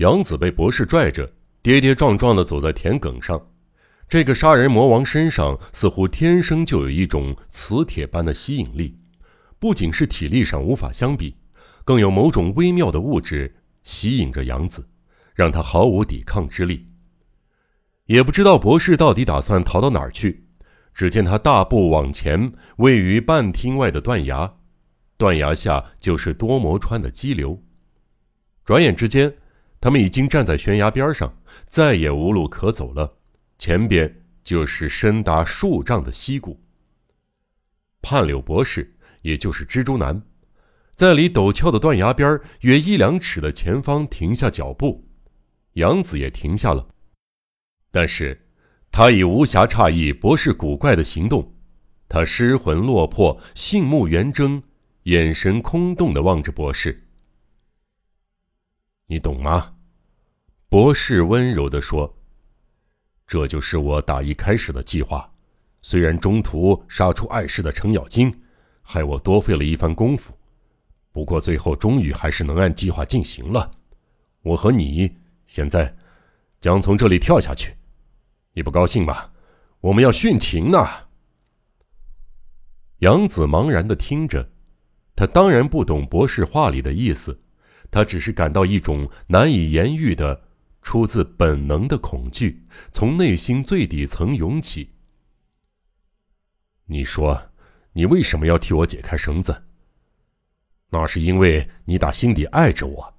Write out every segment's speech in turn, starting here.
杨子被博士拽着，跌跌撞撞地走在田埂上。这个杀人魔王身上似乎天生就有一种磁铁般的吸引力，不仅是体力上无法相比，更有某种微妙的物质吸引着杨子，让他毫无抵抗之力。也不知道博士到底打算逃到哪儿去。只见他大步往前，位于半厅外的断崖，断崖下就是多摩川的激流。转眼之间，他们已经站在悬崖边上，再也无路可走了。前边就是深达数丈的溪谷。判柳博士，也就是蜘蛛男，在离陡峭的断崖边约一两尺的前方停下脚步，杨子也停下了，但是，他已无暇诧异博士古怪的行动，他失魂落魄，杏目圆睁，眼神空洞的望着博士。你懂吗？博士温柔的说。这就是我打一开始的计划，虽然中途杀出碍事的程咬金，害我多费了一番功夫，不过最后终于还是能按计划进行了。我和你现在将从这里跳下去，你不高兴吧？我们要殉情呢。杨子茫然的听着，他当然不懂博士话里的意思，他只是感到一种难以言喻的。出自本能的恐惧从内心最底层涌起。你说，你为什么要替我解开绳子？那是因为你打心底爱着我，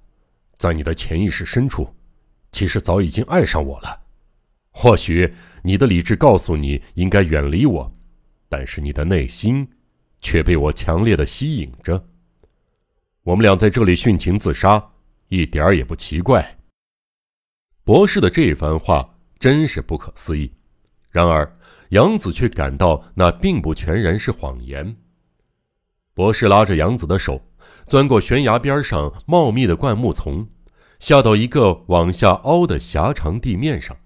在你的潜意识深处，其实早已经爱上我了。或许你的理智告诉你应该远离我，但是你的内心却被我强烈的吸引着。我们俩在这里殉情自杀，一点儿也不奇怪。博士的这番话真是不可思议，然而杨子却感到那并不全然是谎言。博士拉着杨子的手，钻过悬崖边上茂密的灌木丛，下到一个往下凹的狭长地面上。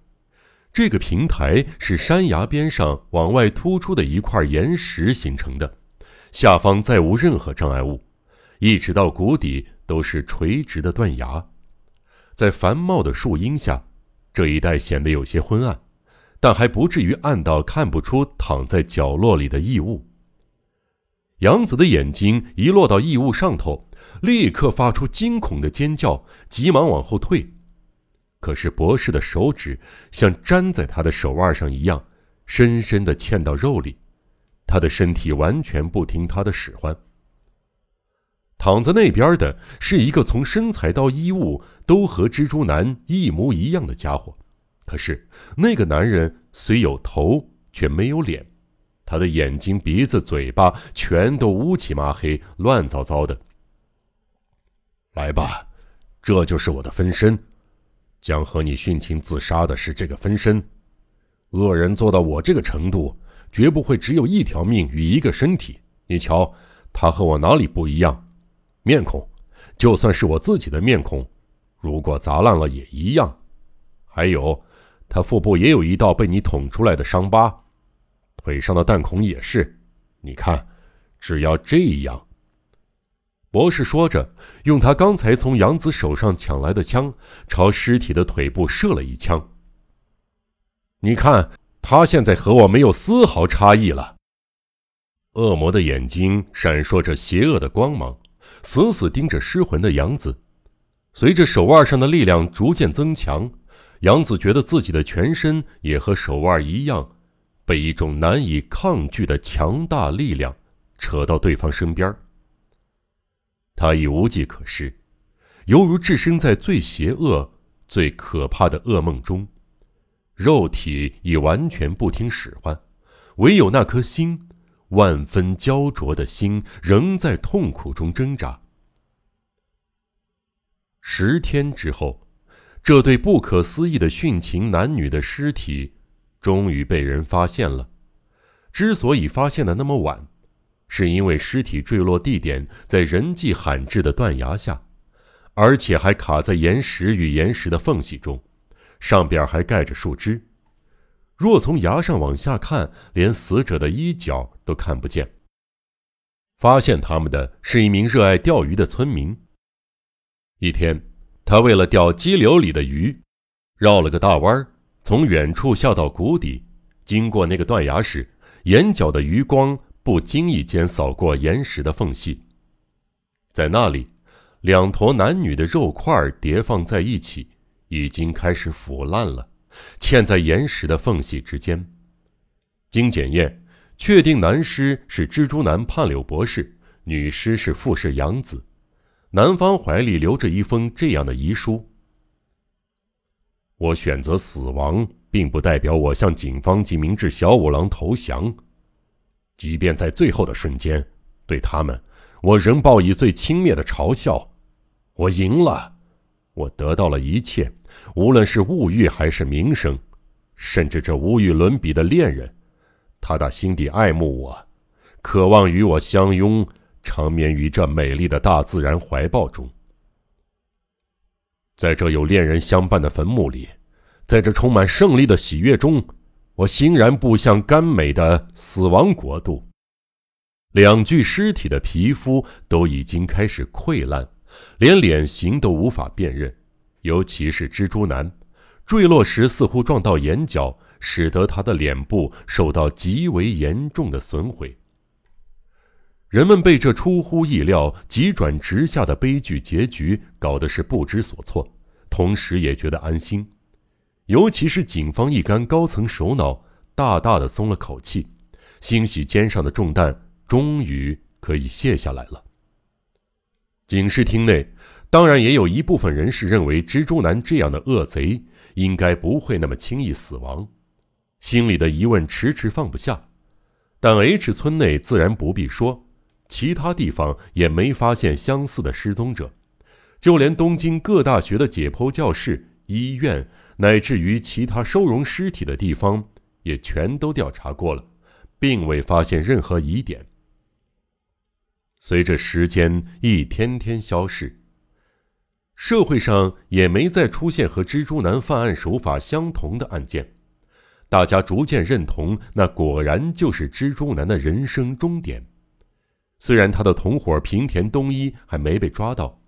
这个平台是山崖边上往外突出的一块岩石形成的，下方再无任何障碍物，一直到谷底都是垂直的断崖。在繁茂的树荫下，这一带显得有些昏暗，但还不至于暗到看不出躺在角落里的异物。杨子的眼睛一落到异物上头，立刻发出惊恐的尖叫，急忙往后退。可是博士的手指像粘在他的手腕上一样，深深地嵌到肉里，他的身体完全不听他的使唤。躺在那边的是一个从身材到衣物都和蜘蛛男一模一样的家伙，可是那个男人虽有头却没有脸，他的眼睛、鼻子、嘴巴全都乌漆麻黑、乱糟糟的。来吧，这就是我的分身，将和你殉情自杀的是这个分身。恶人做到我这个程度，绝不会只有一条命与一个身体。你瞧，他和我哪里不一样？面孔，就算是我自己的面孔，如果砸烂了也一样。还有，他腹部也有一道被你捅出来的伤疤，腿上的弹孔也是。你看，只要这样。博士说着，用他刚才从杨子手上抢来的枪，朝尸体的腿部射了一枪。你看，他现在和我没有丝毫差异了。恶魔的眼睛闪烁着邪恶的光芒。死死盯着失魂的杨子，随着手腕上的力量逐渐增强，杨子觉得自己的全身也和手腕一样，被一种难以抗拒的强大力量扯到对方身边。他已无计可施，犹如置身在最邪恶、最可怕的噩梦中，肉体已完全不听使唤，唯有那颗心。万分焦灼的心仍在痛苦中挣扎。十天之后，这对不可思议的殉情男女的尸体终于被人发现了。之所以发现的那么晚，是因为尸体坠落地点在人迹罕至的断崖下，而且还卡在岩石与岩石的缝隙中，上边还盖着树枝。若从崖上往下看，连死者的衣角都看不见。发现他们的是一名热爱钓鱼的村民。一天，他为了钓激流里的鱼，绕了个大弯儿，从远处下到谷底，经过那个断崖时，眼角的余光不经意间扫过岩石的缝隙，在那里，两坨男女的肉块叠放在一起，已经开始腐烂了，嵌在岩石的缝隙之间。经检验，确定男尸是蜘蛛男判柳博士，女尸是富士洋子。男方怀里留着一封这样的遗书：“我选择死亡，并不代表我向警方及明智小五郎投降。即便在最后的瞬间，对他们，我仍报以最轻蔑的嘲笑。我赢了，我得到了一切，无论是物欲还是名声，甚至这无与伦比的恋人。他打心底爱慕我，渴望与我相拥。”长眠于这美丽的大自然怀抱中，在这有恋人相伴的坟墓里，在这充满胜利的喜悦中，我欣然步向甘美的死亡国度。两具尸体的皮肤都已经开始溃烂，连脸型都无法辨认，尤其是蜘蛛男，坠落时似乎撞到眼角，使得他的脸部受到极为严重的损毁。人们被这出乎意料、急转直下的悲剧结局搞得是不知所措，同时也觉得安心。尤其是警方一干高层首脑，大大的松了口气，欣喜肩上的重担终于可以卸下来了。警视厅内，当然也有一部分人士认为，蜘蛛男这样的恶贼应该不会那么轻易死亡，心里的疑问迟迟放不下。但 H 村内自然不必说。其他地方也没发现相似的失踪者，就连东京各大学的解剖教室、医院，乃至于其他收容尸体的地方，也全都调查过了，并未发现任何疑点。随着时间一天天消逝，社会上也没再出现和蜘蛛男犯案手法相同的案件，大家逐渐认同，那果然就是蜘蛛男的人生终点。虽然他的同伙平田东一还没被抓到，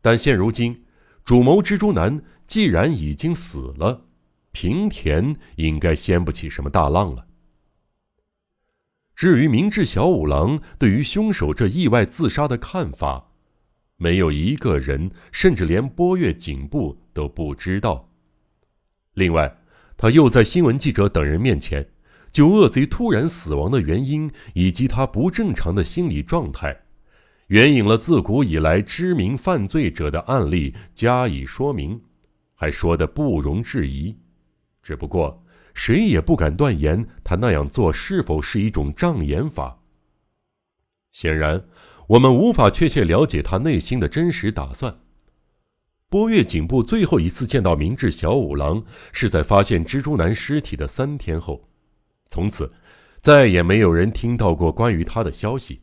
但现如今，主谋蜘蛛男既然已经死了，平田应该掀不起什么大浪了。至于明智小五郎对于凶手这意外自杀的看法，没有一个人，甚至连波月警部都不知道。另外，他又在新闻记者等人面前。就恶贼突然死亡的原因以及他不正常的心理状态，援引了自古以来知名犯罪者的案例加以说明，还说的不容置疑。只不过谁也不敢断言他那样做是否是一种障眼法。显然，我们无法确切了解他内心的真实打算。波月警部最后一次见到明智小五郎是在发现蜘蛛男尸体的三天后。从此，再也没有人听到过关于他的消息。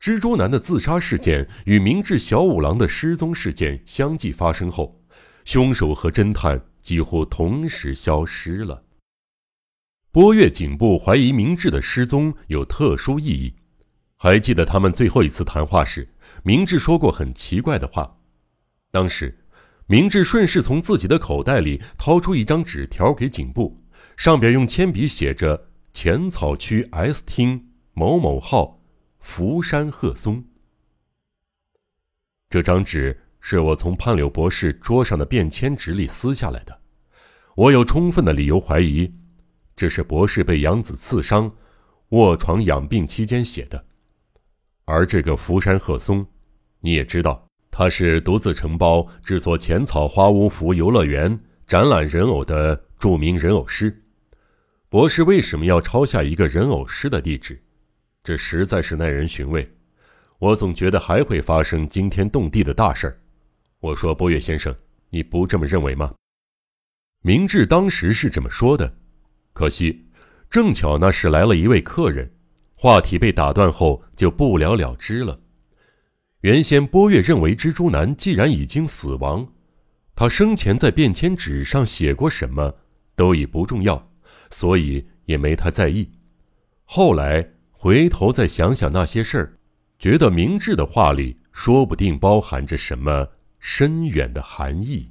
蜘蛛男的自杀事件与明智小五郎的失踪事件相继发生后，凶手和侦探几乎同时消失了。波月警部怀疑明智的失踪有特殊意义。还记得他们最后一次谈话时，明智说过很奇怪的话。当时，明智顺势从自己的口袋里掏出一张纸条给警部。上边用铅笔写着“浅草区 S 厅某某号，福山鹤松”。这张纸是我从潘柳博士桌上的便签纸里撕下来的。我有充分的理由怀疑，这是博士被杨子刺伤、卧床养病期间写的。而这个福山鹤松，你也知道，他是独自承包制作浅草花屋福游乐园展览人偶的著名人偶师。博士为什么要抄下一个人偶师的地址？这实在是耐人寻味。我总觉得还会发生惊天动地的大事儿。我说，波月先生，你不这么认为吗？明智当时是这么说的，可惜，正巧那时来了一位客人，话题被打断后就不了了之了。原先波月认为蜘蛛男既然已经死亡，他生前在便签纸上写过什么都已不重要。所以也没太在意。后来回头再想想那些事儿，觉得明智的话里说不定包含着什么深远的含义。